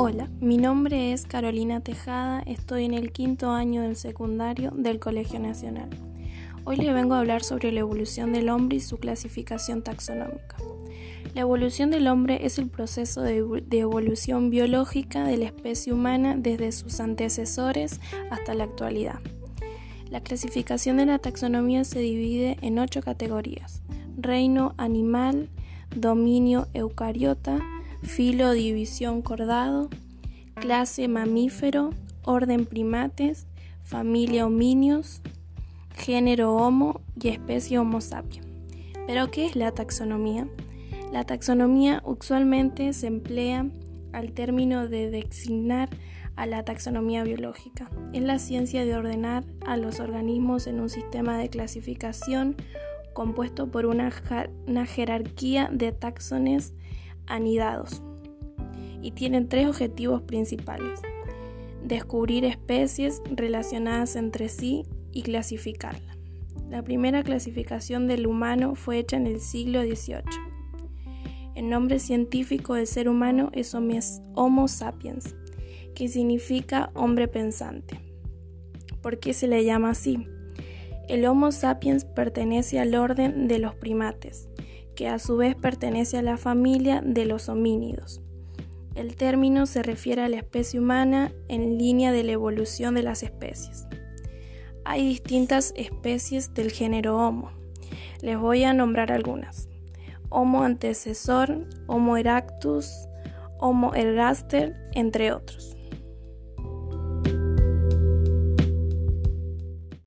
Hola, mi nombre es Carolina Tejada, estoy en el quinto año del secundario del Colegio Nacional. Hoy le vengo a hablar sobre la evolución del hombre y su clasificación taxonómica. La evolución del hombre es el proceso de, evolución biológica de la especie humana desde sus antecesores hasta la actualidad. La clasificación de la taxonomía se divide en ocho categorías. Reino animal, dominio eucariota, filo división cordado, clase mamífero, orden primates, familia hominios, género Homo y especie Homo sapiens. ¿Pero qué es la taxonomía? La taxonomía usualmente se emplea al término de designar a la taxonomía biológica. Es la ciencia de ordenar a los organismos en un sistema de clasificación compuesto por una, una jerarquía de taxones anidados y tienen tres objetivos principales. Descubrir especies relacionadas entre sí y clasificarla. La primera clasificación del humano fue hecha en el siglo XVIII. El nombre científico del ser humano es Homo sapiens, que significa hombre pensante. ¿Por qué se le llama así? El Homo sapiens pertenece al orden de los primates, que a su vez pertenece a la familia de los homínidos. El término se refiere a la especie humana en línea de la evolución de las especies. Hay distintas especies del género Homo. Les voy a nombrar algunas. Homo antecesor, Homo erectus, Homo ergaster, entre otros.